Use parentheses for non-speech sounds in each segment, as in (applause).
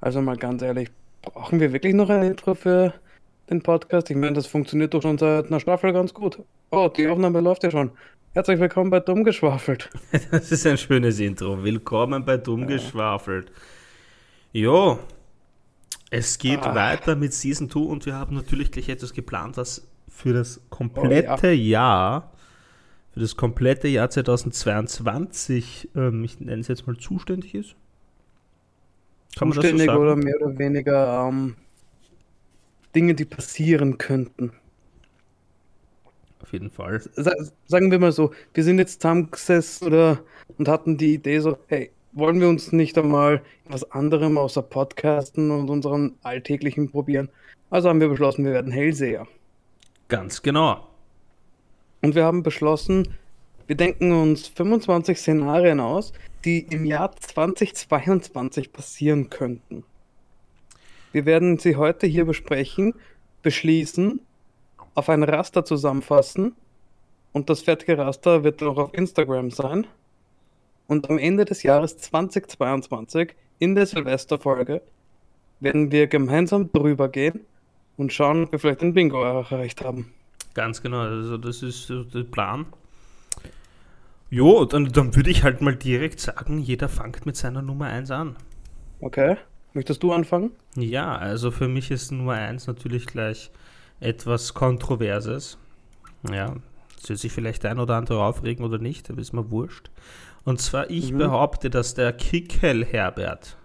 Also mal ganz ehrlich, brauchen wir wirklich noch ein Intro für den Podcast? Ich meine, das funktioniert doch schon seit einer Staffel ganz gut. Oh, die Aufnahme läuft ja schon. Herzlich willkommen bei Dummgeschwafelt. (laughs) Das ist ein schönes Intro. Willkommen bei Dummgeschwafelt. Jo, es geht Ah. weiter mit Season 2 und wir haben natürlich gleich etwas geplant, was für das komplette Oh, Jahr, für das komplette Jahr 2022, ähm, ich nenne es jetzt mal zuständig ist. Kann so Zuständig sagen? oder mehr oder weniger ähm, Dinge, die passieren könnten. Auf jeden Fall. Sa sagen wir mal so, wir sind jetzt zusammengesessen oder und hatten die Idee so, hey, wollen wir uns nicht einmal was anderem außer Podcasten und unseren alltäglichen probieren? Also haben wir beschlossen, wir werden Hellseher. Ganz genau. Und wir haben beschlossen, wir denken uns 25 Szenarien aus, die im Jahr 2022 passieren könnten. Wir werden sie heute hier besprechen, beschließen, auf ein Raster zusammenfassen und das fertige Raster wird auch auf Instagram sein. Und am Ende des Jahres 2022, in der Silvesterfolge, werden wir gemeinsam drüber gehen und schauen, ob wir vielleicht ein Bingo erreicht haben. Ganz genau, also das ist der Plan. Jo, dann, dann würde ich halt mal direkt sagen, jeder fängt mit seiner Nummer 1 an. Okay, möchtest du anfangen? Ja, also für mich ist Nummer 1 natürlich gleich etwas Kontroverses. Ja, es wird sich vielleicht ein oder andere aufregen oder nicht, aber ist mir wurscht. Und zwar, ich Mhm. behaupte, dass der Kickel Herbert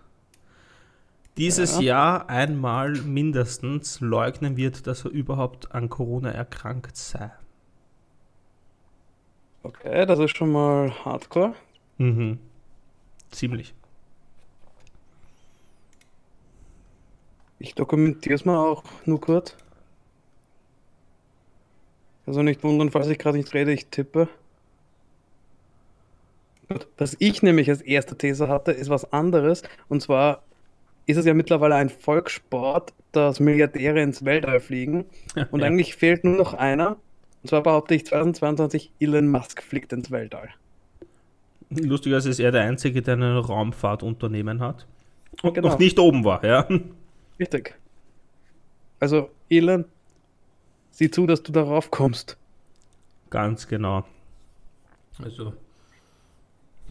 dieses Ja. Jahr einmal mindestens leugnen wird, dass er überhaupt an Corona erkrankt sei. Okay, das ist schon mal hardcore. Mhm. Ziemlich. Ich dokumentiere es mal auch nur kurz. Also nicht wundern, falls ich gerade nicht rede, ich tippe. Gut, Was ich nämlich als erste These hatte, ist was anderes. Und zwar ist es ja mittlerweile ein Volkssport, dass Milliardäre ins Weltall fliegen. (laughs) Und Ja. eigentlich fehlt nur noch einer. Und zwar behaupte ich 2022, Elon Musk fliegt ins Weltall. Lustigerweise ist er der Einzige, der ein Raumfahrtunternehmen hat. Und Genau. noch nicht oben war, ja. Richtig. Also, Elon, sieh zu, dass du darauf kommst. Ganz genau. Also,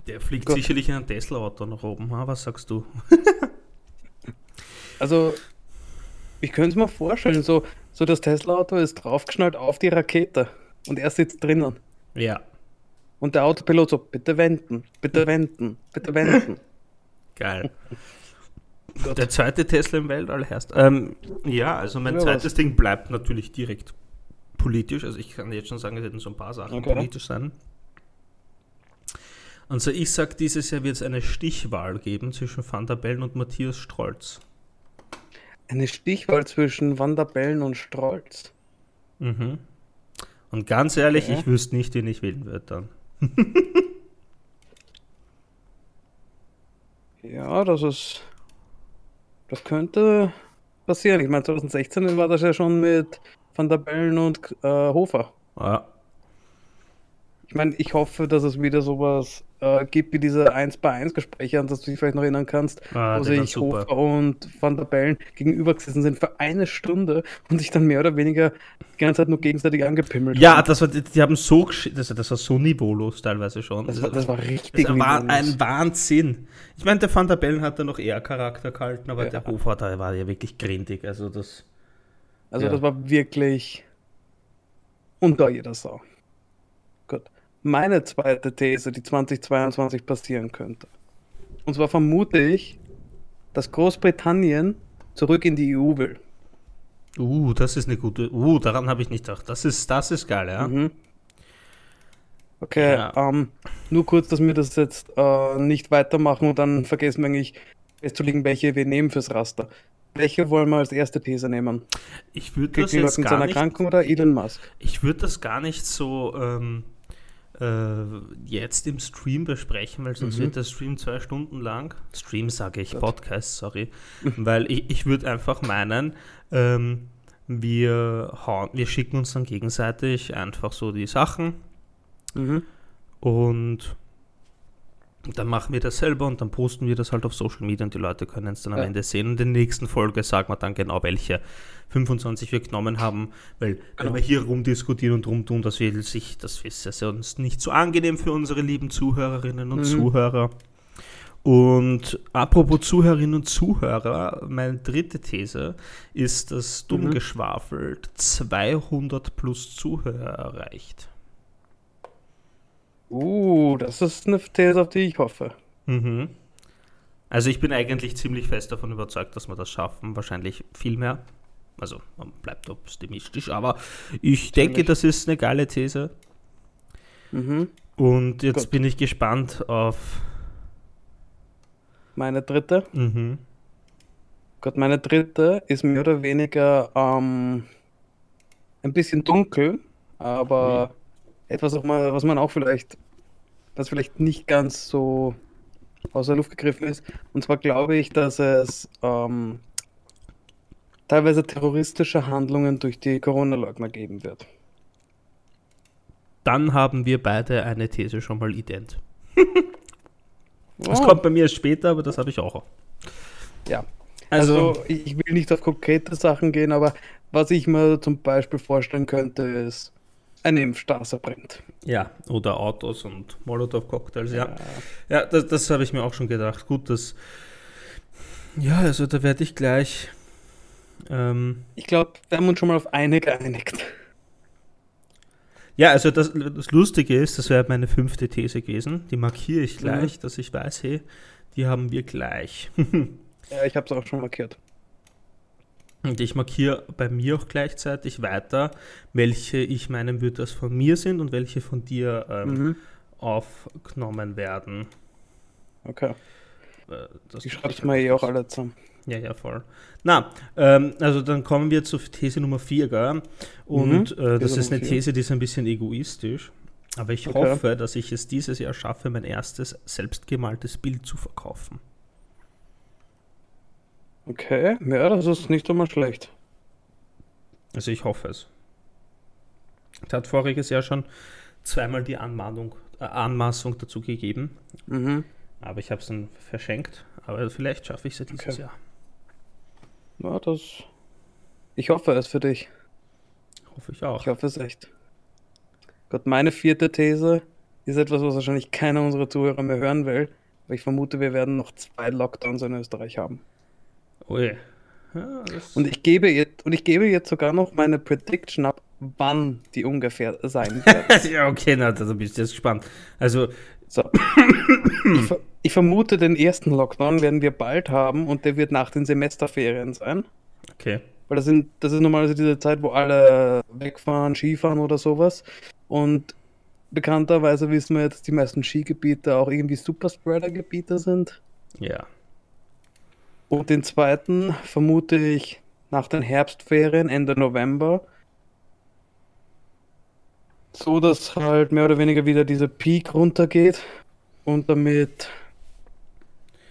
der fliegt Gut. sicherlich in ein Tesla-Auto nach oben. Ha? Was sagst du? Also, ich könnte es mir vorstellen, so, so das Tesla-Auto ist draufgeschnallt auf die Rakete und er sitzt drinnen. Ja, Und der Autopilot so, bitte wenden, bitte wenden, bitte wenden. (laughs) geil. Der zweite Tesla im Weltall heißt. Ähm, ja, also mein Ja, zweites was? Ding bleibt natürlich direkt politisch. Also ich kann jetzt schon sagen, es hätten so ein paar Sachen Okay. politisch sein. Und so, ich sag, dieses Jahr wird es eine Stichwahl geben zwischen Van der Bellen und Matthias Strolz. Eine Stichwahl zwischen Van der Bellen und Strolz. Mhm. Und ganz ehrlich, Okay. ich wüsste nicht, wen ich wählen würde dann. (laughs) Ja, das ist. Das könnte passieren. Ich meine, 2016 war das ja schon mit Van der Bellen und äh, Hofer. Ja, Ich meine, ich hoffe, dass es wieder sowas äh, gibt wie diese 1 bei 1 Gespräche, an das du dich vielleicht noch erinnern kannst, Ah, wo sich. Hofer und Van der Bellen gegenüber gesessen sind für eine Stunde und sich dann mehr oder weniger die ganze Zeit nur gegenseitig angepimmelt Ja, haben. das war, die haben so, das, das war so niveaulos teilweise schon. Das war, das war richtig das war ein Wahnsinn. Ich meine, der Van der Bellen hat da noch eher Charakter gehalten, aber Ja. der Hofer, da war ja wirklich grindig. Also das, Also ja. das war wirklich unter jeder Sau. Meine zweite These, die 2022 passieren könnte. Und zwar vermute ich, dass Großbritannien zurück in die EU will. uh, das ist eine gute, uh, daran habe ich nicht gedacht. Das ist, das ist geil, ja. Mhm. Okay, Ja. ähm, nur kurz, dass wir das jetzt äh, nicht weitermachen und dann vergessen wir eigentlich festzulegen, welche wir nehmen fürs Raster. Welche wollen wir als erste These nehmen? Ich würde das jetzt gar nicht, Erkrankung oder Elon Musk? ich würde das gar nicht so ähm, äh, jetzt im Stream besprechen, weil sonst Mhm. wird der Stream zwei Stunden lang. Stream sage ich, Gut. Podcast, sorry. (laughs) weil ich, ich würde einfach meinen, ähm, wir, hauen, wir schicken uns dann gegenseitig einfach so die Sachen Mhm. und dann machen wir das selber und dann posten wir das halt auf Social Media und die Leute können es dann am Ja. Ende sehen. Und in der nächsten Folge sagen wir dann genau, welche 25 wir genommen haben, weil wenn Genau. wir hier rumdiskutieren und rumtun, das will sich, das ist ja sonst nicht so angenehm für unsere lieben Zuhörerinnen und Mhm. Zuhörer. Und apropos Zuhörerinnen und Zuhörer, meine dritte These ist, dass dumm Mhm. geschwafelt 200 plus Zuhörer erreicht. Uh, das ist eine These, auf die ich hoffe. Mhm. Also ich bin eigentlich ziemlich fest davon überzeugt, dass wir das schaffen. Wahrscheinlich viel mehr. Also man bleibt optimistisch, aber ich denke, das ist eine geile These. Mhm. Und jetzt Gut. bin ich gespannt auf. Meine dritte. Mhm. Gott, meine dritte ist mehr oder weniger ähm, ein bisschen dunkel, aber etwas, auch mal, was man auch vielleicht, was vielleicht nicht ganz so aus der Luft gegriffen ist. Und zwar glaube ich, dass es ähm, teilweise terroristische Handlungen durch die Corona-Leugner geben wird. Dann haben wir beide eine These schon mal ident. (laughs) Das Oh, kommt bei mir erst später, aber das habe ich auch. ja. Also, Also, ich will nicht auf konkrete Sachen gehen, aber was ich mir zum Beispiel vorstellen könnte, ist, eine Impfstraße brennt. ja, oder Autos und Molotow-Cocktails, ja. Ja, das, das habe ich mir auch schon gedacht. Gut, das. Ja, also da werde ich gleich. Ähm, Ich glaube, wir haben uns schon mal auf eine geeinigt. ja, also das, das Lustige ist, das wäre meine fünfte These gewesen. Die markiere ich gleich, dass ich weiß, hey, die haben wir gleich. (laughs) Ja, ich habe es auch schon markiert. Und ich markiere bei mir auch gleichzeitig weiter, welche ich meinen würde, dass von mir sind und welche von dir ähm, Mhm. aufgenommen werden. Okay. Äh, das Ich mache schreibe es mal eh auch alle zusammen. Ja, ja, voll. Na, ähm, also dann kommen wir zu These Nummer 4, gell? Und Mhm, äh, das These ist eine. These, die ist ein bisschen egoistisch. Aber ich Okay. hoffe, dass ich es dieses Jahr schaffe, mein erstes selbstgemaltes Bild zu verkaufen. Okay, ja, das ist nicht einmal schlecht. Also ich hoffe es. Es hat voriges Jahr schon zweimal die Anmahnung, äh, Anmaßung dazu gegeben, Mhm. aber ich habe es dann verschenkt. Aber vielleicht schaffe ich es ja dieses Okay. Jahr. Ja, das. Ich hoffe es für dich. Hoffe ich auch. Ich hoffe es echt. Gott, meine vierte These ist etwas, was wahrscheinlich keiner unserer Zuhörer mehr hören will. Aber ich vermute, wir werden noch zwei Lockdowns in Österreich haben. Ui. Ja, Und ich gebe jetzt, und ich gebe jetzt sogar noch meine Prediction ab, wann die ungefähr sein (laughs) wird. ja, okay, na, da bist du jetzt gespannt. Also, So. Ich, ver ich vermute, den ersten Lockdown werden wir bald haben und der wird nach den Semesterferien sein. okay. Weil das, sind, das ist normalerweise diese Zeit, wo alle wegfahren, Skifahren oder sowas. Und bekannterweise wissen wir jetzt, dass die meisten Skigebiete auch irgendwie Superspreader-Gebiete sind. Ja. Und den zweiten vermute ich nach den Herbstferien, Ende November. So, dass halt mehr oder weniger wieder dieser Peak runtergeht und damit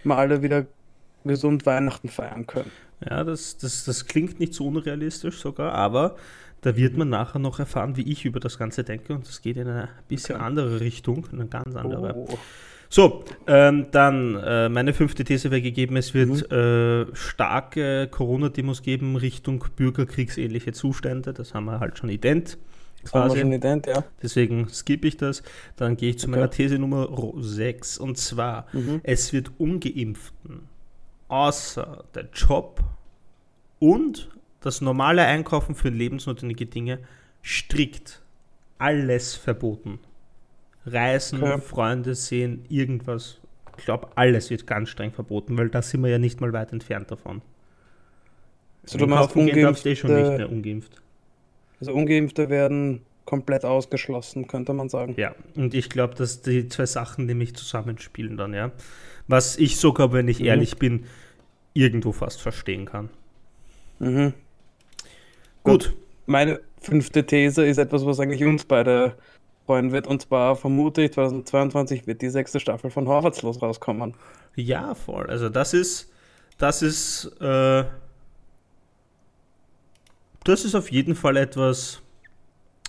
wir alle wieder gesund Weihnachten feiern können. Ja, das, das, das klingt nicht so unrealistisch sogar, aber da wird man nachher noch erfahren, wie ich über das Ganze denke und das geht in eine bisschen Okay. andere Richtung, in eine ganz andere. Oh. So, ähm, dann äh, meine fünfte These wäre gegeben, es wird Mhm. äh, starke Corona-Demos geben Richtung bürgerkriegsähnliche Zustände, das haben wir halt schon ident. Das haben wir Quasi. schon ident, ja. Deswegen skippe ich das. Dann gehe ich zu Okay. meiner These Nummer 6. Und zwar, Mhm. es wird Ungeimpften außer der Job und das normale Einkaufen für lebensnotwendige Dinge strikt alles verboten. Reisen, Okay. Freunde sehen, irgendwas. Ich glaube, alles wird ganz streng verboten, weil da sind wir ja nicht mal weit entfernt davon. Also du meinst du eh schon nicht Ungeimpfte- mehr ungeimpft. Also Ungeimpfte werden komplett ausgeschlossen, könnte man sagen. Ja, und ich glaube, dass die zwei Sachen nämlich zusammenspielen dann, ja. Was ich sogar, wenn ich Mhm. ehrlich bin, irgendwo fast verstehen kann. Mhm. Gut. Meine fünfte These ist etwas, was eigentlich uns beide freuen wird. Und zwar vermute ich, 2022 wird die sechste Staffel von Horvatslos rauskommen. Ja, voll. Also das ist, das ist, äh, das ist auf jeden Fall etwas,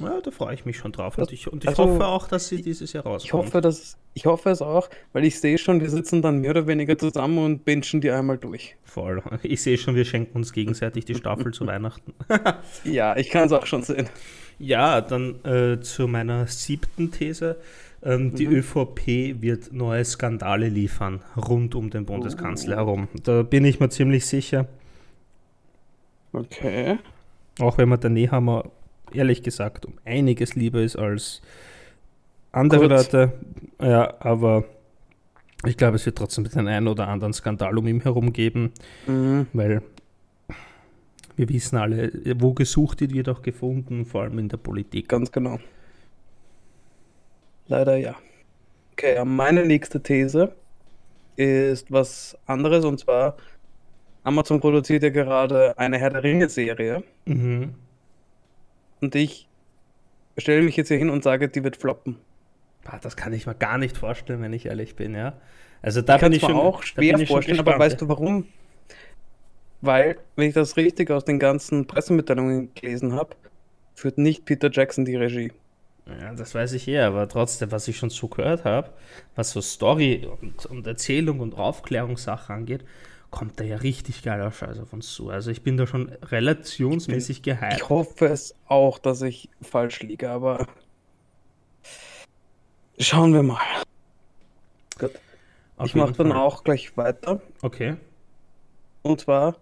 Ja, da freue ich mich schon drauf. Und ich, und ich also, hoffe auch, dass sie dieses Jahr rauskommt. Ich hoffe, dass, ich hoffe es auch, weil ich sehe schon, wir sitzen dann mehr oder weniger zusammen und bingen die einmal durch. Voll. Ich sehe schon, wir schenken uns gegenseitig die Staffel zu Weihnachten. (laughs) ja, ich kann es auch schon sehen. Ja, dann äh, zu meiner siebten These. Ähm, mhm. Die ÖVP wird neue Skandale liefern rund um den Bundeskanzler oh. herum. Da bin ich mir ziemlich sicher. Okay. Auch wenn man der Nehammer ehrlich gesagt um einiges lieber ist als andere Kurz. Leute. Ja, aber ich glaube, es wird trotzdem den einen oder anderen Skandal um ihn herum geben, mhm. weil wir wissen alle, wo gesucht wird, wird auch gefunden, vor allem in der Politik. Ganz genau. Leider ja. Okay, meine nächste These ist was anderes und zwar Amazon produziert ja gerade eine Herr der Ringe-Serie. Mhm. Und ich stelle mich jetzt hier hin und sage, die wird floppen. Das kann ich mir gar nicht vorstellen, wenn ich ehrlich bin, ja. Also da ich bin ich schon auch schwer vorstellen, aber weißt du warum? Weil, wenn ich das richtig aus den ganzen Pressemitteilungen gelesen habe, führt nicht Peter Jackson die Regie. Ja, das weiß ich eher, aber trotzdem, was ich schon so gehört habe, was so Story und, und Erzählung und Aufklärungssache angeht, kommt da ja richtig geiler Scheiß auf uns zu. Also ich bin da schon relationsmäßig gehypt. Ich hoffe es auch, dass ich falsch liege, aber schauen wir mal. Gut. Auf ich mache dann auch gleich weiter. Okay. Und zwar,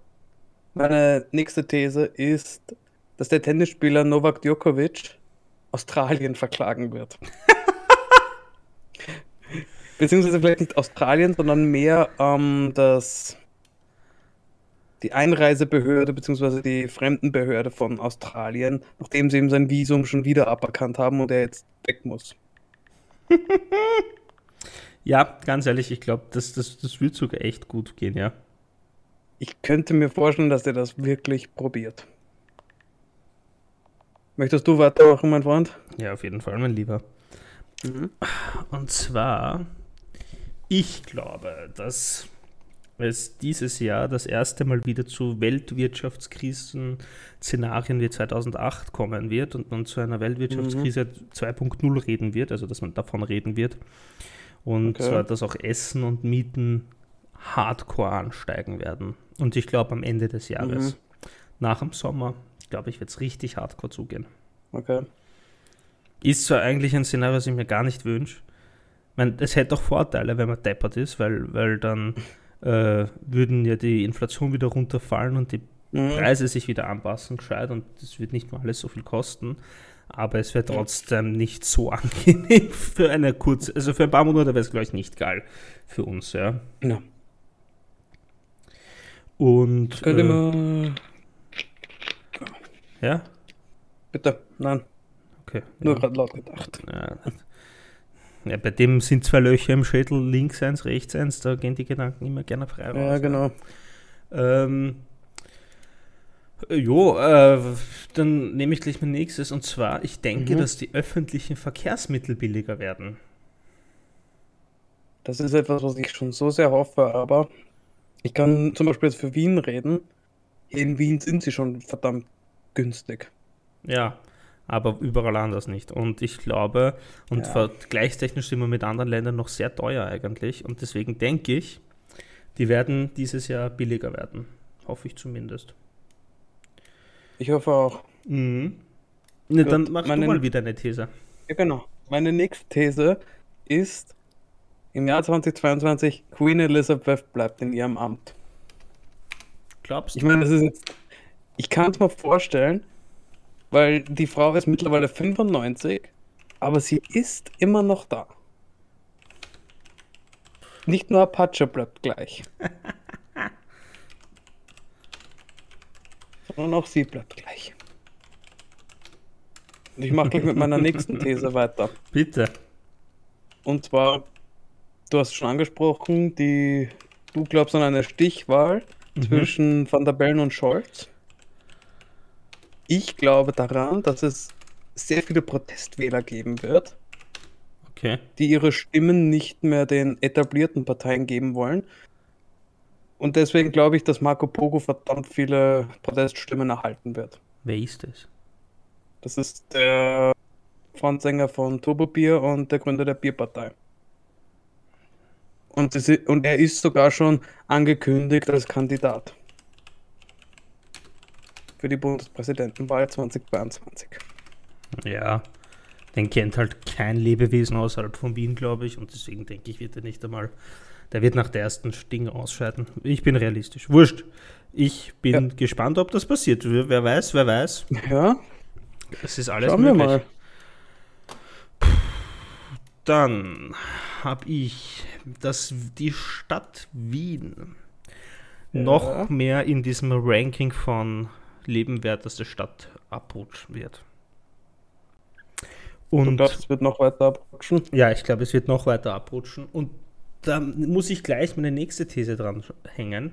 meine nächste These ist, dass der Tennisspieler Novak Djokovic Australien verklagen wird. (laughs) Beziehungsweise vielleicht nicht Australien, sondern mehr ähm, das die Einreisebehörde bzw. die Fremdenbehörde von Australien, nachdem sie ihm sein Visum schon wieder aberkannt haben und er jetzt weg muss. (laughs) ja, ganz ehrlich, ich glaube, das, das, das wird sogar echt gut gehen, ja. Ich könnte mir vorstellen, dass er das wirklich probiert. Möchtest du weitermachen, mein Freund? Ja, auf jeden Fall, mein Lieber. Mhm. Und zwar, ich glaube, dass es dieses Jahr das erste Mal wieder zu Weltwirtschaftskrisen-Szenarien wie 2008 kommen wird und man zu einer Weltwirtschaftskrise mhm. 2.0 reden wird, also dass man davon reden wird. Und okay. zwar, dass auch Essen und Mieten hardcore ansteigen werden. Und ich glaube am Ende des Jahres, mhm. nach dem Sommer, ich glaube, ich werde es richtig hardcore zugehen. Okay. Ist zwar eigentlich ein Szenario, das ich mir gar nicht wünsche. Ich meine, es hätte auch Vorteile, wenn man deppert ist, weil, weil dann (laughs) äh, würden ja die Inflation wieder runterfallen und die mhm. Preise sich wieder anpassen, gescheit und das wird nicht mehr alles so viel kosten. Aber es wäre trotzdem nicht so (laughs) angenehm für eine kurze, also für ein paar Monate wäre es, glaube ich, nicht geil für uns, ja. Ja. Und. Könnte äh, man. Ja? Bitte, nein. Okay. Nur ja. gerade laut gedacht. Ja, ja, bei dem sind zwei Löcher im Schädel, links eins, rechts eins, da gehen die Gedanken immer gerne frei raus. Ja, genau. Ähm, jo, äh, dann nehme ich gleich mein nächstes und zwar, ich denke, mhm. dass die öffentlichen Verkehrsmittel billiger werden. Das ist etwas, was ich schon so sehr hoffe, aber ich kann zum Beispiel jetzt für Wien reden. In Wien sind sie schon verdammt günstig. Ja, aber überall anders nicht. Und ich glaube, und ja. vergleichstechnisch sind wir mit anderen Ländern noch sehr teuer eigentlich. Und deswegen denke ich, die werden dieses Jahr billiger werden. Hoffe ich zumindest. Ich hoffe auch. Mhm. Ne, dann mach meine, du mal wieder eine These. Ja, genau. Meine nächste These ist, im Jahr 2022, Queen Elizabeth bleibt in ihrem Amt. Glaubst du? Ich meine, das ist jetzt, ich kann es mir vorstellen, weil die Frau ist mittlerweile 95, aber sie ist immer noch da. Nicht nur Apache bleibt gleich. (laughs) sondern auch sie bleibt gleich. Und ich mache gleich mit meiner nächsten These weiter. Bitte. Und zwar, du hast schon angesprochen, die, du glaubst an eine Stichwahl mhm. zwischen Van der Bellen und Scholz. Ich glaube daran, dass es sehr viele Protestwähler geben wird, okay. die ihre Stimmen nicht mehr den etablierten Parteien geben wollen. Und deswegen glaube ich, dass Marco Pogo verdammt viele Proteststimmen erhalten wird. Wer ist es? Das ist der Frontsänger von Turbo Bier und der Gründer der Bierpartei. Und, das, und er ist sogar schon angekündigt als Kandidat für die Bundespräsidentenwahl 2022. Ja, den kennt halt kein Lebewesen außerhalb von Wien, glaube ich, und deswegen denke ich, wird er nicht einmal, der wird nach der ersten Sting ausscheiden. Ich bin realistisch. Wurscht. Ich bin ja. gespannt, ob das passiert. Wer weiß, wer weiß. Ja. Es ist alles Schauen möglich. Wir mal. Dann habe ich, dass die Stadt Wien ja. noch mehr in diesem Ranking von lebenwerteste Stadt abrutschen wird. Und du glaubst, es wird noch weiter abrutschen? Ja, ich glaube, es wird noch weiter abrutschen. Und da muss ich gleich meine nächste These dran hängen.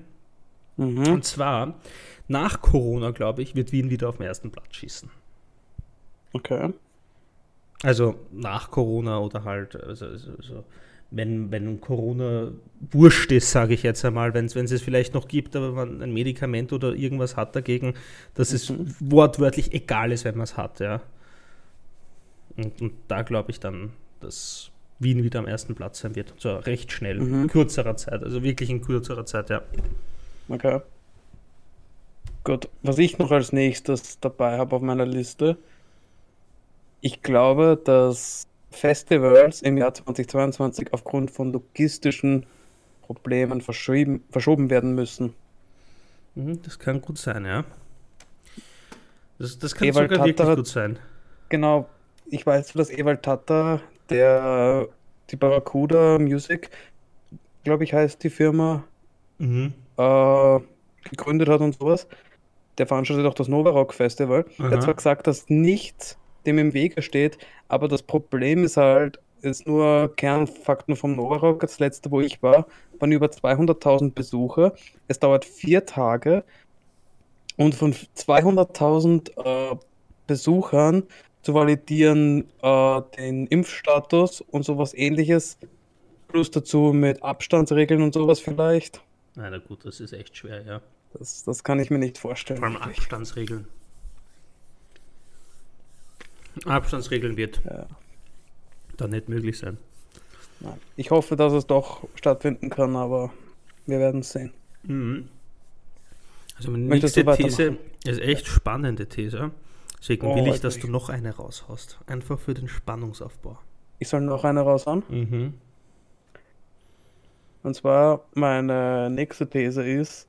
Mhm. Und zwar, nach Corona, glaube ich, wird Wien wieder auf den ersten Platz schießen. Okay. Also nach Corona oder halt, also, also, also wenn, wenn Corona wurscht ist, sage ich jetzt einmal, wenn es es vielleicht noch gibt, aber man ein Medikament oder irgendwas hat dagegen, dass es mhm. wortwörtlich egal ist, wenn man es hat, ja. Und, und da glaube ich dann, dass Wien wieder am ersten Platz sein wird. Und zwar recht schnell, mhm. in kürzerer Zeit, also wirklich in kürzerer Zeit, ja. Okay. Gut, was ich noch als nächstes dabei habe auf meiner Liste, ich glaube, dass Festivals im Jahr 2022 aufgrund von logistischen Problemen verschoben, verschoben werden müssen. Mhm, das kann gut sein, ja. Das, das kann Ewald sogar Tata, wirklich gut sein. Genau, ich weiß, dass Ewald Tata, der die Barracuda Music, glaube ich, heißt die Firma, mhm. äh, gegründet hat und sowas. Der veranstaltet auch das Nova Rock Festival. Aha. Der hat zwar gesagt, dass nichts dem im Wege steht. Aber das Problem ist halt, ist nur Kernfakten vom Novarock. Das letzte, wo ich war, waren über 200.000 Besucher. Es dauert vier Tage. Und von 200.000 äh, Besuchern zu validieren äh, den Impfstatus und sowas ähnliches. Plus dazu mit Abstandsregeln und sowas vielleicht. Na gut, das ist echt schwer, ja. Das, das kann ich mir nicht vorstellen. Vor allem Abstandsregeln. Abstandsregeln wird ja. dann nicht möglich sein. Ich hoffe, dass es doch stattfinden kann, aber wir werden es sehen. Mhm. Also meine nächste These ist echt spannende These. Deswegen oh, will ich, dass ich. du noch eine raushaust. Einfach für den Spannungsaufbau. Ich soll noch eine raushauen? Mhm. Und zwar, meine nächste These ist,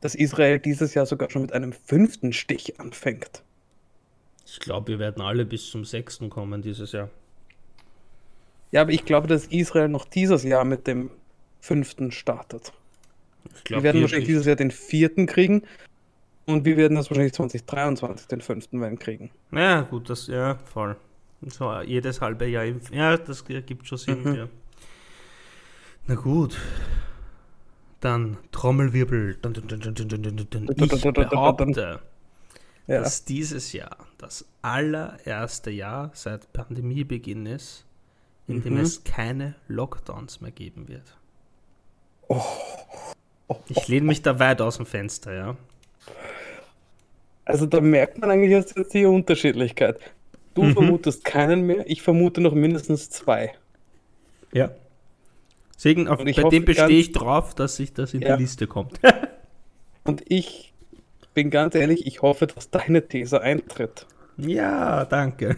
dass Israel dieses Jahr sogar schon mit einem fünften Stich anfängt. Ich glaube, wir werden alle bis zum sechsten kommen dieses Jahr. Ja, aber ich glaube, dass Israel noch dieses Jahr mit dem fünften startet. Glaub, wir werden wahrscheinlich dieses Jahr den vierten kriegen und wir werden das wahrscheinlich 2023 den fünften werden kriegen. Ja, gut, das, ja, voll. So, jedes halbe Jahr. Ja, das gibt schon Sinn, mhm. ja. Na gut. Dann Trommelwirbel. Ich behaupte, ja. dass dieses Jahr das allererste Jahr seit Pandemiebeginn ist, in dem mhm. es keine Lockdowns mehr geben wird. Oh. Oh. Ich lehne mich da weit aus dem Fenster, ja. Also da merkt man eigentlich jetzt die Unterschiedlichkeit. Du mhm. vermutest keinen mehr, ich vermute noch mindestens zwei. Ja. Deswegen, auf, bei dem bestehe ich drauf, dass sich das in ja. die Liste kommt. Und ich bin ganz ehrlich, ich hoffe, dass deine These eintritt. Ja, danke.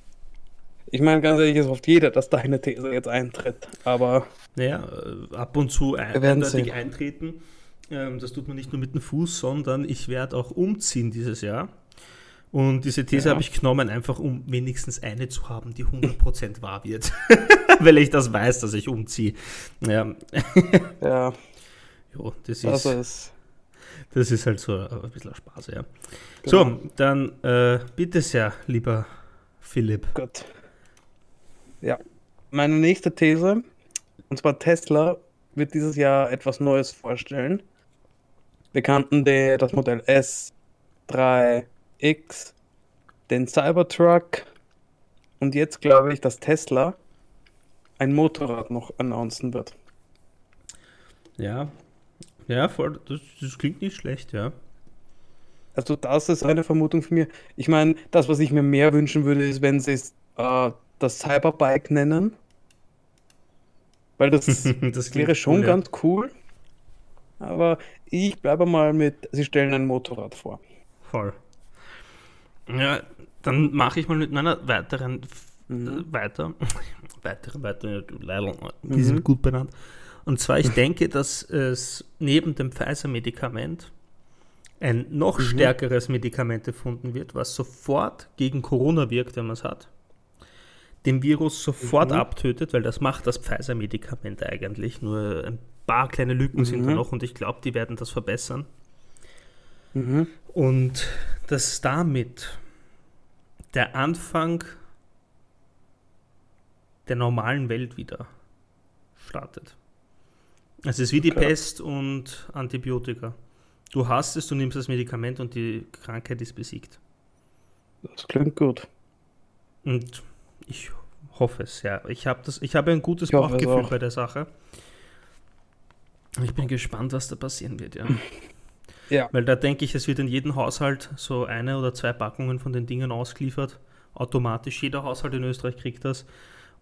(laughs) ich meine, ganz ehrlich, es hofft jeder, dass deine These jetzt eintritt. Aber. Naja, äh, ab und zu ein, eindeutig eintreten. Ähm, das tut man nicht nur mit dem Fuß, sondern ich werde auch umziehen dieses Jahr. Und diese These ja. habe ich genommen, einfach um wenigstens eine zu haben, die 100% wahr wird. (laughs) Weil ich das weiß, dass ich umziehe. Ja. ja. (laughs) Jo, das ist. Also ist das ist halt so ein bisschen Spaß, ja. Genau. So, dann äh, bitte sehr, lieber Philipp. Gut. Ja, meine nächste These, und zwar Tesla wird dieses Jahr etwas Neues vorstellen. Wir kannten die, das Modell S3X, den Cybertruck und jetzt glaube ich, dass Tesla ein Motorrad noch announcen wird. Ja, ja, voll, das, das klingt nicht schlecht, ja. Also das ist eine Vermutung von mir. Ich meine, das, was ich mir mehr wünschen würde, ist, wenn sie es äh, das Cyberbike nennen. Weil das, (laughs) das wäre schon cool, ganz ja. cool. Aber ich bleibe mal mit, sie stellen ein Motorrad vor. Voll. Ja, dann mache ich mal mit meiner weiteren mhm. weiter. (laughs) weitere, weitere, leider, die mhm. sind gut benannt. Und zwar, ich denke, dass es neben dem Pfizer-Medikament ein noch mhm. stärkeres Medikament erfunden wird, was sofort gegen Corona wirkt, wenn man es hat. Den Virus sofort mhm. abtötet, weil das macht das Pfizer-Medikament eigentlich. Nur ein paar kleine Lücken mhm. sind da mhm. noch und ich glaube, die werden das verbessern. Mhm. Und dass damit der Anfang der normalen Welt wieder startet. Es ist wie die. Pest und Antibiotika. Du hast es, du nimmst das Medikament und die Krankheit ist besiegt. Das klingt gut. Und ich hoffe es, ja. Ich habe hab ein gutes Bauchgefühl bei der Sache. Ich bin gespannt, was da passieren wird, ja. (laughs) ja. Weil da denke ich, es wird in jedem Haushalt so eine oder zwei Packungen von den Dingen ausgeliefert. Automatisch. Jeder Haushalt in Österreich kriegt das.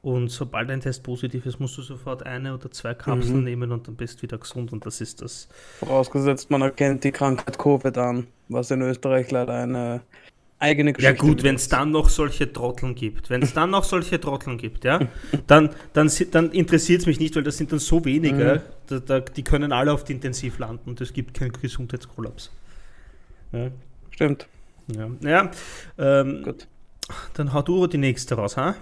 Und sobald ein Test positiv ist, musst du sofort eine oder zwei Kapseln mhm. nehmen und dann bist du wieder gesund und das ist das. Vorausgesetzt, man erkennt die Krankheit Covid an, was in Österreich leider eine eigene Geschichte Ja gut, wenn es dann noch solche Trotteln gibt, wenn es dann noch solche Trotteln gibt, ja, (laughs) dann, dann, dann interessiert es mich nicht, weil das sind dann so wenige, mhm. da, da, die können alle auf die Intensiv landen und es gibt keinen Gesundheitskollaps. Ja. Stimmt. Ja, ja ähm, gut. Dann hau du die nächste raus, ha?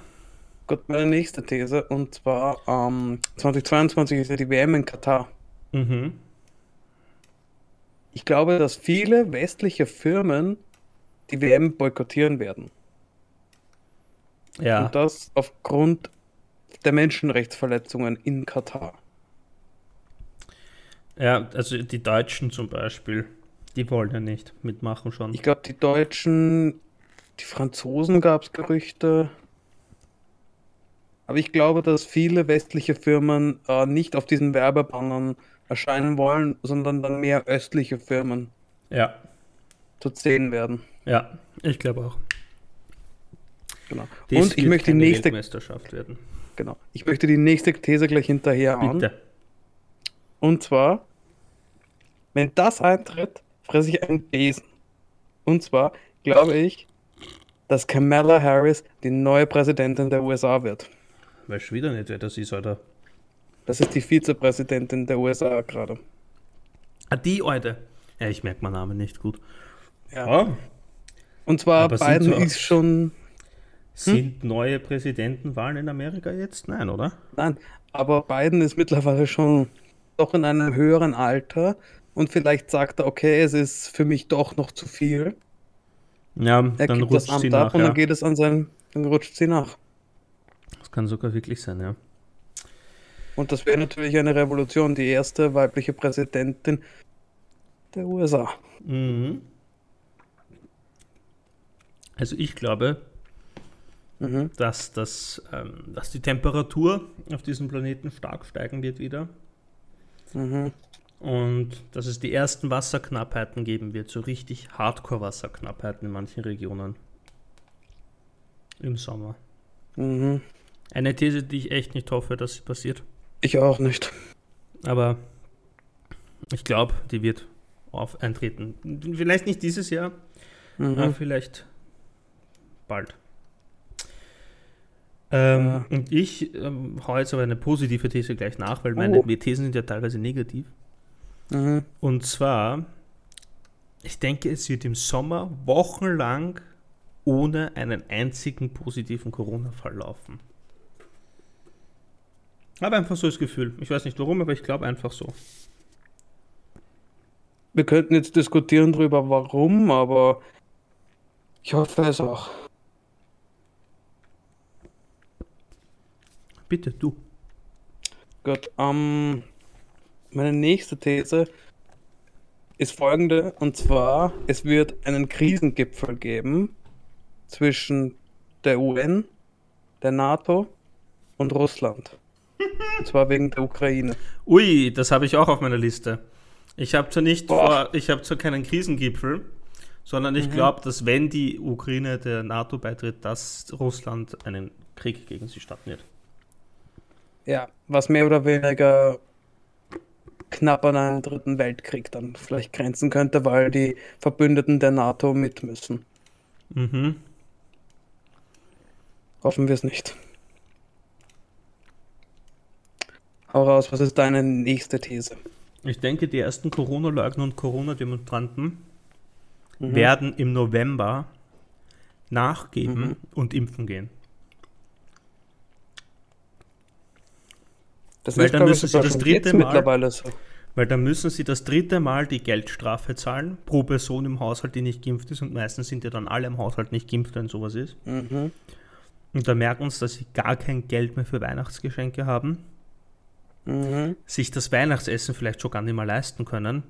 Gut, meine nächste These. Und zwar ähm, 2022 ist ja die WM in Katar. Mhm. Ich glaube, dass viele westliche Firmen die WM boykottieren werden. Ja. Und das aufgrund der Menschenrechtsverletzungen in Katar. Ja, also die Deutschen zum Beispiel, die wollen ja nicht mitmachen schon. Ich glaube, die Deutschen, die Franzosen gab es Gerüchte. Aber ich glaube, dass viele westliche Firmen äh, nicht auf diesen Werbebannern erscheinen wollen, sondern dann mehr östliche Firmen ja. zu sehen werden. Ja, ich glaube auch. Genau. Dies Und ich möchte die nächste Meisterschaft werden. Genau. Ich möchte die nächste These gleich hinterher Bitte. An. Und zwar, wenn das eintritt, fresse ich einen Besen. Und zwar glaube ich, dass Kamala Harris die neue Präsidentin der USA wird. Weißt du wieder nicht, wer das ist, Alter? Das ist die Vizepräsidentin der USA gerade. Ah, die, Alter. Ja, ich merke meinen Namen nicht gut. Ja. Oh. Und zwar Aber Biden so, ist schon. Hm? Sind neue Präsidentenwahlen in Amerika jetzt? Nein, oder? Nein, aber Biden ist mittlerweile schon doch in einem höheren Alter und vielleicht sagt er, okay, es ist für mich doch noch zu viel. Ja, er dann rutscht das Amt sie nach, ab und ja. dann geht es an sein, dann rutscht sie nach kann sogar wirklich sein, ja. Und das wäre natürlich eine Revolution, die erste weibliche Präsidentin der USA. Mhm. Also ich glaube, mhm. dass, das, ähm, dass die Temperatur auf diesem Planeten stark steigen wird wieder. Mhm. Und dass es die ersten Wasserknappheiten geben wird, so richtig Hardcore-Wasserknappheiten in manchen Regionen im Sommer. Mhm. Eine These, die ich echt nicht hoffe, dass sie passiert. Ich auch nicht. Aber ich glaube, die wird auf eintreten. Vielleicht nicht dieses Jahr, mhm. aber vielleicht bald. Ähm, ja. Und ich ähm, hau jetzt aber eine positive These gleich nach, weil meine oh. Thesen sind ja teilweise negativ. Mhm. Und zwar, ich denke, es wird im Sommer wochenlang ohne einen einzigen positiven Corona-Fall laufen. Habe einfach so das Gefühl. Ich weiß nicht warum, aber ich glaube einfach so. Wir könnten jetzt diskutieren darüber, warum, aber ich hoffe es auch. Bitte, du. Gut, ähm, meine nächste These ist folgende, und zwar, es wird einen Krisengipfel geben zwischen der UN, der NATO und Russland. Und zwar wegen der Ukraine. Ui, das habe ich auch auf meiner Liste. Ich habe zwar nicht vor, ich habe zwar keinen Krisengipfel, sondern ich mhm. glaube, dass wenn die Ukraine der NATO beitritt, dass Russland einen Krieg gegen sie starten wird. Ja, was mehr oder weniger knapp an einen dritten Weltkrieg dann vielleicht grenzen könnte, weil die Verbündeten der NATO mit müssen. Mhm. Hoffen wir es nicht. Hau raus, was ist deine nächste These? Ich denke, die ersten Corona-Leugner und Corona-Demonstranten mhm. werden im November nachgeben mhm. und impfen gehen. Das weil dann müssen sie das dritte Mal, so. weil dann müssen sie das dritte Mal die Geldstrafe zahlen pro Person im Haushalt, die nicht geimpft ist und meistens sind ja dann alle im Haushalt nicht geimpft, wenn sowas ist. Mhm. Und da merken uns, dass sie gar kein Geld mehr für Weihnachtsgeschenke haben, mhm. sich das Weihnachtsessen vielleicht schon gar nicht mehr leisten können.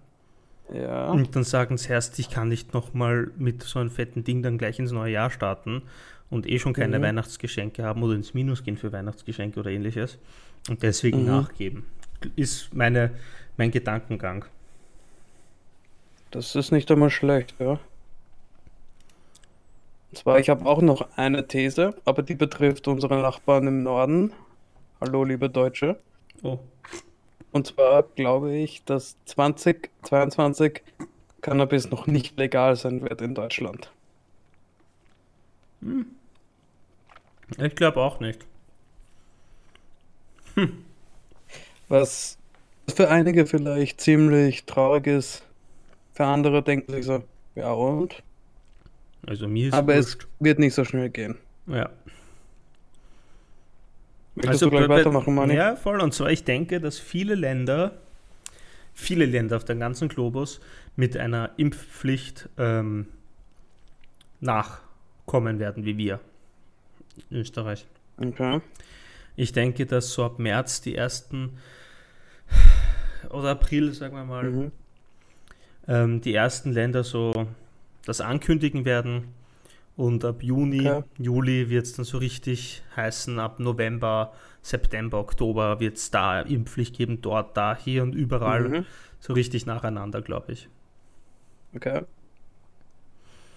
Ja. Und dann sagen sie erst, ich kann nicht nochmal mit so einem fetten Ding dann gleich ins neue Jahr starten und eh schon keine mhm. Weihnachtsgeschenke haben oder ins Minus gehen für Weihnachtsgeschenke oder ähnliches und deswegen mhm. nachgeben. Ist meine, mein Gedankengang. Das ist nicht einmal schlecht, ja. Und zwar, ich habe auch noch eine These, aber die betrifft unsere Nachbarn im Norden. Hallo, liebe Deutsche. Oh. Und zwar glaube ich, dass 2022 Cannabis noch nicht legal sein wird in Deutschland. Hm. Ich glaube auch nicht. Hm. Was für einige vielleicht ziemlich traurig ist, für andere denken sich so, ja und? Also mir ist Aber wurscht. es wird nicht so schnell gehen. Ja. Möchtest also, du gleich weitermachen, Manni? Ja, voll. Und zwar, ich denke, dass viele Länder, viele Länder auf dem ganzen Globus mit einer Impfpflicht ähm, nachkommen werden, wie wir in Österreich. Okay. Ich denke, dass so ab März die ersten oder April, sagen wir mal, mhm. ähm, die ersten Länder so das ankündigen werden. Und ab Juni, okay. Juli wird es dann so richtig heißen, ab November, September, Oktober wird es da Impfpflicht geben, dort, da, hier und überall. Mhm. So richtig nacheinander, glaube ich. Okay.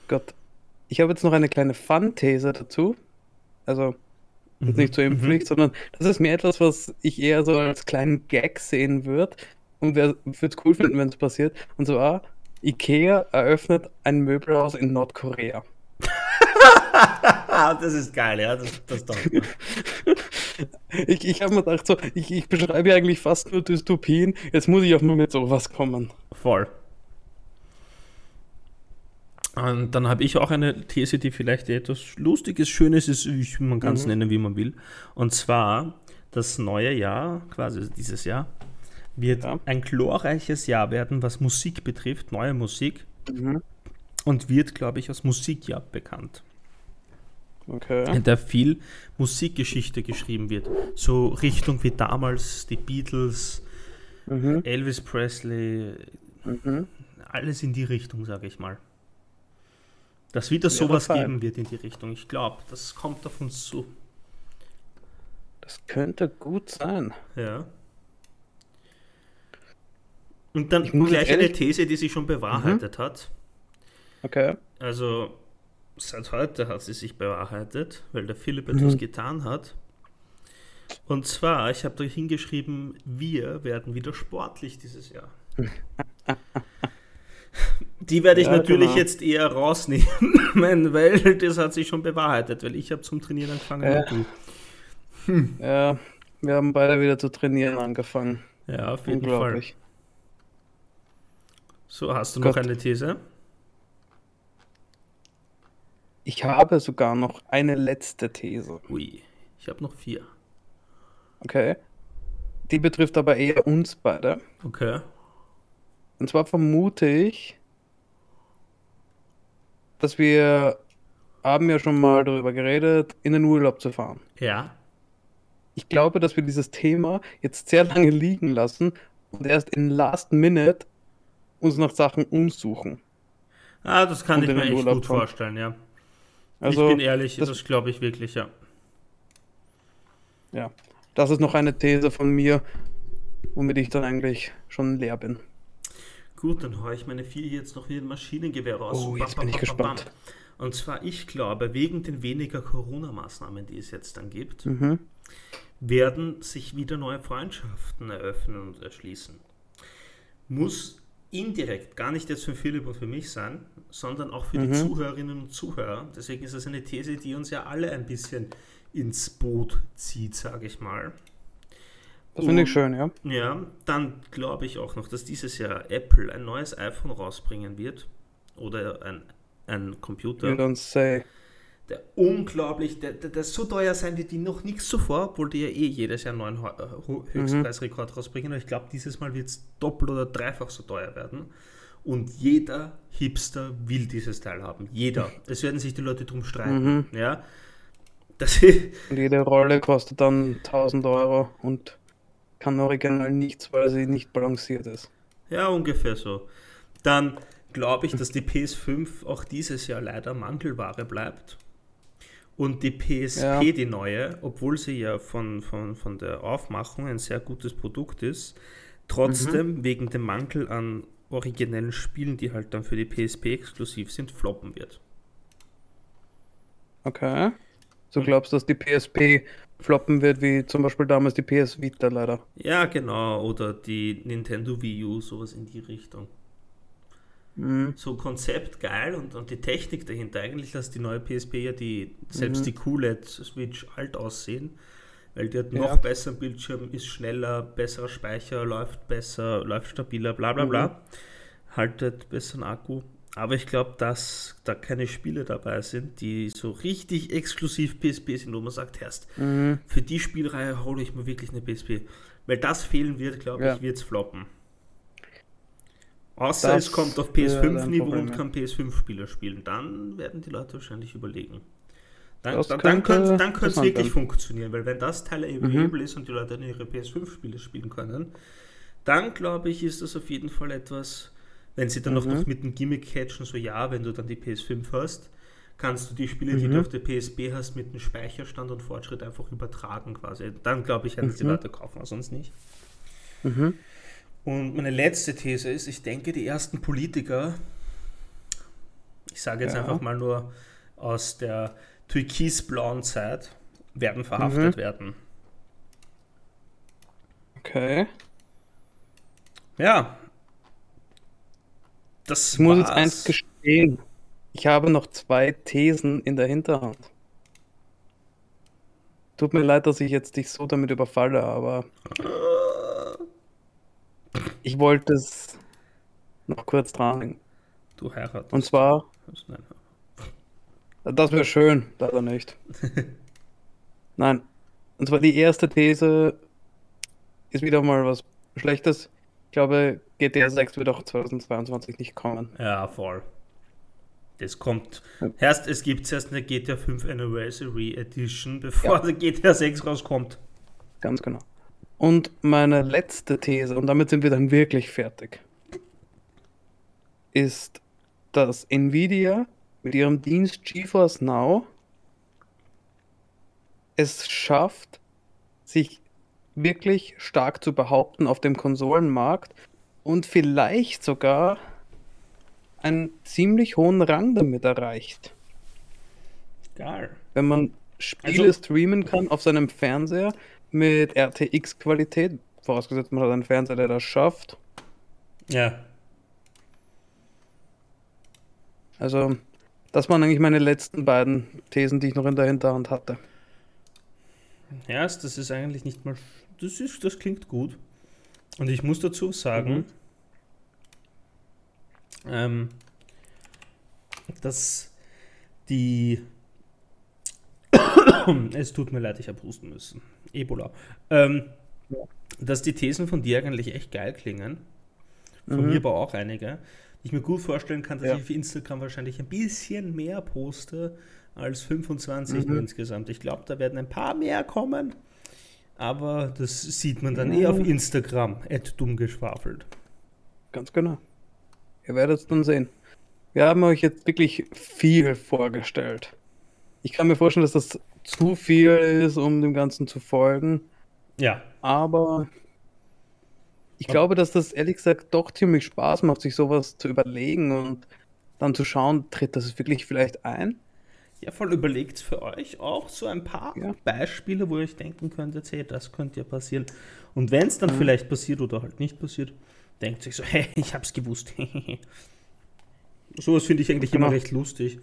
Gott. Ich habe jetzt noch eine kleine Fun-These dazu. Also mhm. nicht zur Impfpflicht, mhm. sondern das ist mir etwas, was ich eher so als kleinen Gag sehen würde. Und wer würde es cool finden, wenn es passiert. Und zwar, Ikea eröffnet ein Möbelhaus in Nordkorea. (laughs) das ist geil, ja. Das, das doch. (laughs) ich ich habe mir gedacht, so, ich, ich beschreibe eigentlich fast nur Dystopien. Jetzt muss ich auch nur mit sowas kommen. Voll. Und dann habe ich auch eine These, die vielleicht etwas Lustiges, Schönes ist, man kann es mhm. nennen, wie man will. Und zwar, das neue Jahr, quasi dieses Jahr, wird ja. ein glorreiches Jahr werden, was Musik betrifft, neue Musik. Mhm. Und wird, glaube ich, als Musikjahr bekannt. Okay. In der viel Musikgeschichte geschrieben wird. So Richtung wie damals die Beatles, mhm. Elvis Presley, mhm. alles in die Richtung, sage ich mal. Dass wieder sowas geben wird in die Richtung. Ich glaube, das kommt auf uns zu. Das könnte gut sein. Ja. Und dann gleich eine These, die sich schon bewahrheitet mhm. hat. Okay. Also, seit heute hat sie sich bewahrheitet, weil der Philipp mhm. etwas getan hat. Und zwar, ich habe da hingeschrieben, wir werden wieder sportlich dieses Jahr. (laughs) Die werde ich ja, natürlich genau. jetzt eher rausnehmen, (laughs) weil das hat sich schon bewahrheitet, weil ich habe zum Trainieren angefangen ja. Hm. Ja, wir haben beide wieder zu trainieren angefangen. Ja, auf jeden Fall. So, hast du Gott. noch eine These? Ich habe sogar noch eine letzte These. Ui, ich habe noch vier. Okay. Die betrifft aber eher uns beide. Okay. Und zwar vermute ich, dass wir haben ja schon mal darüber geredet, in den Urlaub zu fahren. Ja. Ich glaube, dass wir dieses Thema jetzt sehr lange liegen lassen und erst in Last Minute uns nach Sachen umsuchen. Ah, das kann ich mir echt Urlaub gut kommen. vorstellen, ja. Also, ich bin ehrlich, das, das glaube ich wirklich, ja. Ja, das ist noch eine These von mir, womit ich dann eigentlich schon leer bin. Gut, dann haue ich meine vier jetzt noch wie ein Maschinengewehr raus. Oh, jetzt Bam, bin ich bam, gespannt. Und zwar, ich glaube, wegen den weniger Corona-Maßnahmen, die es jetzt dann gibt, Mhm. werden sich wieder neue Freundschaften eröffnen und erschließen. Muss indirekt gar nicht jetzt für Philipp und für mich sein, sondern auch für die Mhm. Zuhörerinnen und Zuhörer. Deswegen ist das eine These, die uns ja alle ein bisschen ins Boot zieht, sage ich mal. Das finde ich schön, ja. Ja, dann glaube ich auch noch, dass dieses Jahr Apple ein neues iPhone rausbringen wird oder ein, ein Computer, You don't say. Der unglaublich, der, der, der so teuer sein wird wie noch nichts zuvor, obwohl die ja eh jedes Jahr einen neuen äh, Ho- Höchstpreisrekord rausbringen. Aber ich glaube, dieses Mal wird es doppelt oder dreifach so teuer werden. Und jeder Hipster will dieses Teil haben. Jeder. (laughs) Es werden sich die Leute drum streiten. Ja. Das (laughs) Und jede Rolle kostet dann 1000 Euro und kann original nichts, weil sie nicht balanciert ist. Ja, ungefähr so. Dann glaube ich, dass die PS5 auch dieses Jahr leider Mangelware bleibt. Und die PSP, Ja. die neue, obwohl sie ja von, von, von der Aufmachung ein sehr gutes Produkt ist, trotzdem wegen dem Mangel an originellen Spielen, die halt dann für die PSP exklusiv sind, floppen wird. Okay. Du glaubst, dass die PSP floppen wird, wie zum Beispiel damals die PS Vita leider. Ja, genau. Oder die Nintendo Wii U, sowas in die Richtung. Mhm. so Konzept geil und, und die Technik dahinter eigentlich, dass die neue PSP ja die, selbst die QLED-Switch alt aussehen, weil die hat noch Ja. besseren Bildschirm, ist schneller, besserer Speicher, läuft besser, läuft stabiler, bla bla bla, haltet besseren Akku. Aber ich glaube, dass da keine Spiele dabei sind, die so richtig exklusiv PSP sind, wo man sagt, Herst, Mhm. für die Spielreihe hole ich mir wirklich eine PSP. Weil das fehlen wird, glaube Ja. ich, wird es floppen. Außer Das es kommt auf wäre PS5-Niveau ein Problem, und kann PS5-Spieler spielen. Dann werden die Leute wahrscheinlich überlegen. Dann, Das dann, dann könnte dann es wirklich. Mhm. funktionieren, weil wenn das Teil available ist und die Leute dann ihre PS5-Spiele spielen können, dann glaube ich, ist das auf jeden Fall etwas, wenn sie dann Mhm. auch noch mit dem Gimmick catchen, so ja, wenn du dann die PS5 hast, kannst du die Spiele, die Mhm. du auf der PSP hast, mit dem Speicherstand und Fortschritt einfach übertragen quasi. Dann glaube ich, werden es die Mhm. Leute kaufen, aber sonst nicht. Mhm. Und meine letzte These ist, ich denke, die ersten Politiker, ich sage jetzt Ja. einfach mal nur aus der türkisblauen Zeit, werden verhaftet Mhm. werden. Okay. Ja. Das Ich muss jetzt war's. eins gestehen. Ich habe noch zwei Thesen in der Hinterhand. Tut mir leid, dass ich jetzt dich so damit überfalle, aber (laughs) ich wollte es noch kurz dranhängen. Du heiratest. Und zwar, Nein. das wäre schön, leider nicht. (laughs) Nein. Und zwar die erste These ist wieder mal was Schlechtes. Ich glaube, GTA 6 wird auch 2022 nicht kommen. Ja, voll. Das kommt. Ja. Erst, es gibt erst eine GTA 5 Anniversary Edition, bevor Ja. der GTA 6 rauskommt. Ganz genau. Und meine letzte These, und damit sind wir dann wirklich fertig, ist, dass Nvidia mit ihrem Dienst GeForce Now es schafft, sich wirklich stark zu behaupten auf dem Konsolenmarkt und vielleicht sogar einen ziemlich hohen Rang damit erreicht. Geil. Wenn man Spiele Also- streamen kann auf seinem Fernseher mit RTX-Qualität, vorausgesetzt man hat einen Fernseher, der das schafft. Ja. Also, das waren eigentlich meine letzten beiden Thesen, die ich noch in der Hinterhand hatte. Ja, das ist eigentlich nicht mal. Das, ist, das klingt gut. Und ich muss dazu sagen, ähm, dass die. (coughs) es tut mir leid, ich habe husten müssen. Ebola. Ähm, dass die Thesen von dir eigentlich echt geil klingen. Von Mhm. mir aber auch einige. Ich mir gut vorstellen kann, dass Ja. ich auf Instagram wahrscheinlich ein bisschen mehr poste als 25 Mhm. nur insgesamt. Ich glaube, da werden ein paar mehr kommen. Aber das sieht man dann eh auf Mhm. Instagram, dumm geschwafelt. Ganz genau. Ihr werdet es dann sehen. Wir haben euch jetzt wirklich viel vorgestellt. Ich kann mir vorstellen, dass das zu viel ist, um dem Ganzen zu folgen. Ja, Aber ich glaube, dass das ehrlich gesagt doch ziemlich Spaß macht, sich sowas zu überlegen und dann zu schauen, tritt das wirklich vielleicht ein? Ja, voll überlegt für euch auch so ein paar Ja. Beispiele, wo ihr euch denken könntet, hey, das könnte ja passieren. Und wenn es dann Mhm. vielleicht passiert oder halt nicht passiert, denkt sich so, (laughs) hey, ich hab's gewusst. (laughs) Sowas finde ich eigentlich Genau. immer recht lustig.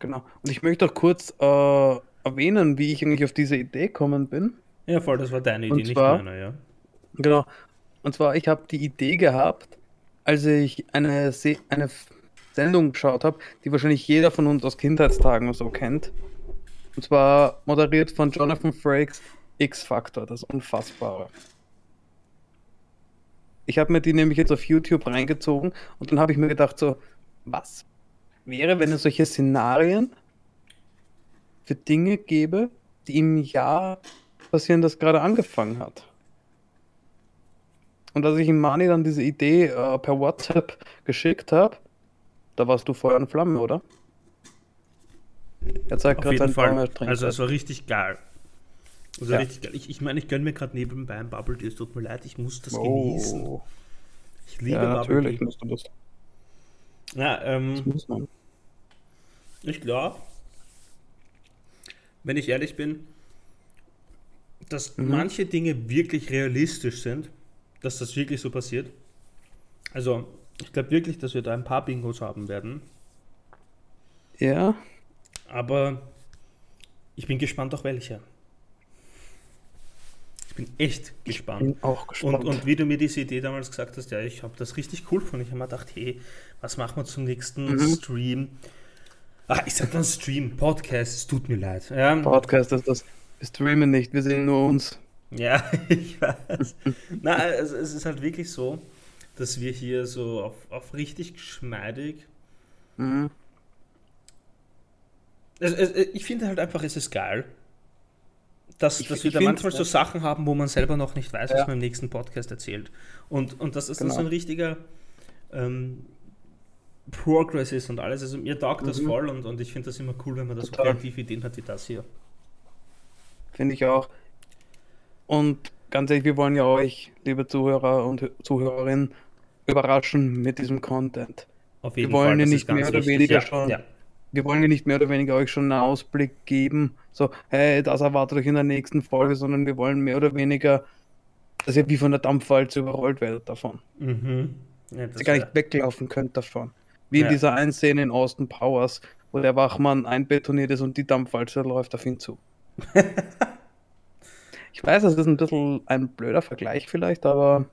Genau. Und ich möchte auch kurz äh, erwähnen, wie ich eigentlich auf diese Idee gekommen bin. Ja, voll, das war deine Idee, Und nicht zwar- meine, ja. Genau. Und zwar, ich habe die Idee gehabt, als ich eine, Se eine Sendung geschaut habe, die wahrscheinlich jeder von uns aus Kindheitstagen so kennt. Und zwar moderiert von Jonathan Frakes X-Factor, das Unfassbare. Ich habe mir die nämlich jetzt auf YouTube reingezogen und dann habe ich mir gedacht, so, was wäre, wenn es solche Szenarien für Dinge gäbe, die im Jahr passieren, das gerade angefangen hat? Und als ich ihm Mani dann diese Idee äh, per WhatsApp geschickt habe, da warst du Feuer und Flamme, oder? Er zeigt gerade jeden sein Fall. Also es war richtig geil. Also Ja. richtig geil. Ich meine, ich, mein, ich gönne mir gerade nebenbei ein Bubble Tea. Es tut mir leid, ich muss das genießen. Oh, Ich liebe ja, Bubble natürlich Tea. musst du das. Ja, Das ähm, muss man. ich glaube, wenn ich ehrlich bin, dass Mhm. manche Dinge wirklich realistisch sind, dass das wirklich so passiert. Also, ich glaube wirklich, dass wir da ein paar Bingos haben werden. Ja, Aber ich bin gespannt auf welche. Ich bin echt gespannt. bin auch gespannt. Und, und wie du mir diese Idee damals gesagt hast, ja, ich habe das richtig cool gefunden. Ich habe mir gedacht, hey, was machen wir zum nächsten Mhm. Stream? Ach, ich sag dann Stream, Podcast, es tut mir leid. Ja, Podcast ist das. Wir streamen nicht, wir sehen nur uns. ja (laughs) ich weiß. Na, es, es ist halt wirklich so, dass wir hier so auf, auf richtig geschmeidig. Mhm. Es, es, ich finde halt einfach, es ist geil. Dass, Ich- dass wir da manchmal so. Sachen haben, wo man selber noch nicht weiß, was Ja. man im nächsten Podcast erzählt. Und, und das ist dann Genau. so ein richtiger ähm, Progress ist und alles. Also mir taugt das Mhm. voll und, und ich finde das immer cool, wenn man da so kreative Ideen hat wie das hier. Finde ich auch. Und ganz ehrlich, wir wollen ja euch, liebe Zuhörer und Hö- Zuhörerinnen, überraschen mit diesem Content. Auf jeden wollen Fall. ja das nicht mehr oder wichtig. weniger ja, schon- Ja. Wir wollen ja nicht mehr oder weniger euch schon einen Ausblick geben, so, hey, das erwartet euch in der nächsten Folge, sondern wir wollen mehr oder weniger, dass ihr wie von der Dampfwalze überrollt werdet davon. Mhm. ja das Dass ihr gar nicht weglaufen könnt davon. Wie in Ja. dieser einen Szene in Austin Powers, wo der Wachmann einbetoniert ist und die Dampfwalze läuft auf ihn zu. (laughs) ich weiß, das ist ein bisschen ein blöder Vergleich vielleicht, aber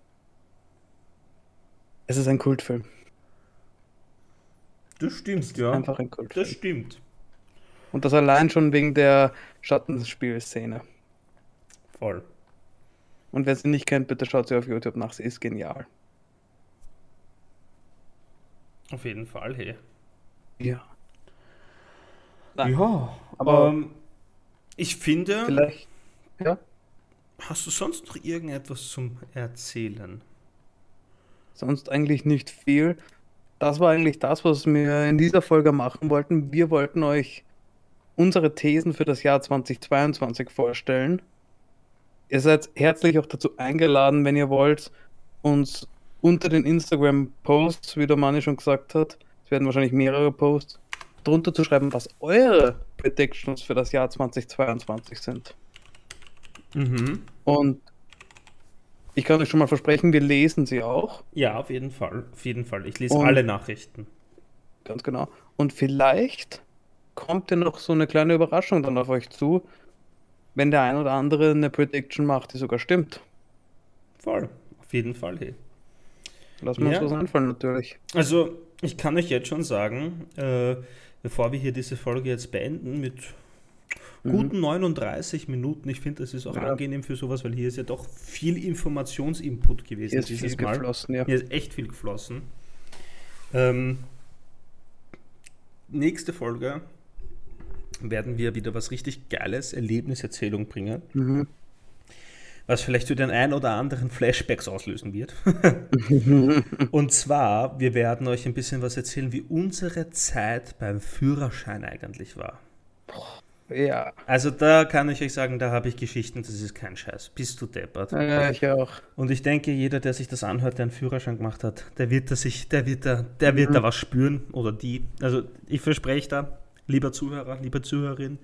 es ist ein Kultfilm. Das stimmt, ja. Einfach ein Das Kultfilm. stimmt. Und das allein schon wegen der Schattenspielszene. Voll. Und wer sie nicht kennt, bitte schaut sie auf YouTube nach. Sie ist genial. Auf jeden Fall, hey. Ja. Nein, Ja, aber- ähm, ich finde, Vielleicht. Ja. hast du sonst noch irgendetwas zum Erzählen? Sonst eigentlich nicht viel. Das war eigentlich das, was wir in dieser Folge machen wollten. Wir wollten euch unsere Thesen für das Jahr 2022 vorstellen. Ihr seid herzlich auch dazu eingeladen, wenn ihr wollt, uns unter den Instagram-Posts, wie der Manni schon gesagt hat, es werden wahrscheinlich mehrere Posts, drunter zu schreiben, was eure Predictions für das Jahr 2022 sind. Mhm. Und ich kann euch schon mal versprechen, wir lesen sie auch. Ja, auf jeden Fall. Auf jeden Fall. Ich lese Und- alle Nachrichten. Ganz genau. Und vielleicht kommt ja noch so eine kleine Überraschung dann auf euch zu, wenn der ein oder andere eine Prediction macht, die sogar stimmt. Voll. Auf jeden Fall, hey. Lassen wir Ja. uns was einfallen, natürlich. Also, ich kann euch jetzt schon sagen, äh, bevor wir hier diese Folge jetzt beenden mit guten 39 Minuten, ich finde, das ist auch Mhm. Ja. angenehm für sowas, weil hier ist ja doch viel Informationsinput gewesen Hier ist dieses viel Mal. geflossen, ja. Hier ist echt viel geflossen. Ähm, nächste Folge werden wir wieder was richtig Geiles, Erlebniserzählung bringen, Mhm. was vielleicht für den einen oder anderen Flashbacks auslösen wird. (laughs) Und zwar, wir werden euch ein bisschen was erzählen, wie unsere Zeit beim Führerschein eigentlich war. Ja. Also da kann ich euch sagen, da habe ich Geschichten, das ist kein Scheiß. Bist du deppert. Ja, ich auch. Und ich denke, jeder, der sich das anhört, der einen Führerschein gemacht hat, der wird da sich, der wird da, der wird Mhm. da was spüren oder die. Also ich verspreche da, lieber Zuhörer, liebe Zuhörerin,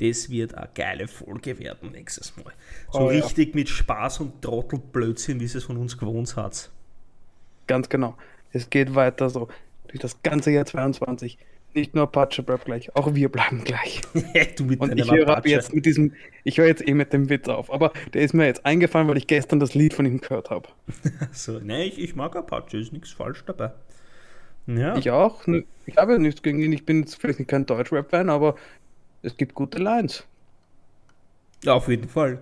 das wird eine geile Folge werden nächstes Mal. So Oh ja. richtig mit Spaß und Trottelblödsinn, wie es es von uns gewohnt hat. Ganz genau. Es geht weiter so. Durch das ganze Jahr 22. Nicht nur Apache bleibt gleich, auch wir bleiben gleich. (laughs) du mit Und ich höre jetzt mit diesem, ich höre jetzt eh mit dem Witz auf, aber der ist mir jetzt eingefallen, weil ich gestern das Lied von ihm gehört habe. (laughs) So, nee, ich, ich mag Apache, ist nichts falsch dabei. Ja, Ich auch. Ich habe ja nichts gegen ihn. Ich bin jetzt vielleicht kein Deutschrap-Fan, aber es gibt gute Lines. ja auf jeden Fall.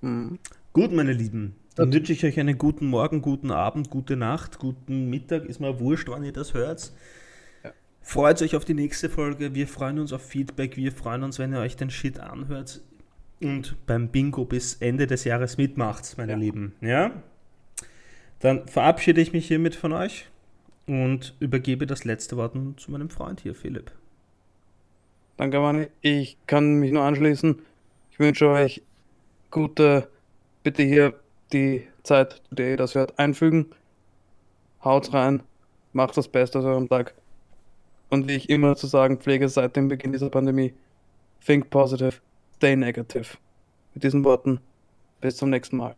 Mhm. Gut, meine Lieben, dann wünsche ich euch einen guten Morgen, guten Abend, gute Nacht, guten Mittag. Ist mir wurscht, wann ihr das hört. Freut euch auf die nächste Folge. Wir freuen uns auf Feedback. Wir freuen uns, wenn ihr euch den Shit anhört und beim Bingo bis Ende des Jahres mitmacht, meine Ja. Lieben. Ja? Dann verabschiede ich mich hiermit von euch und übergebe das letzte Wort nun zu meinem Freund hier, Philipp. Danke, Manni. Ich kann mich nur anschließen. Ich wünsche euch gute, bitte hier die Zeit, der ihr das hört, einfügen. Haut rein, macht das Beste aus eurem Tag. Und wie ich immer zu sagen pflege seit dem Beginn dieser Pandemie, think positive, stay negative. Mit diesen Worten, bis zum nächsten Mal.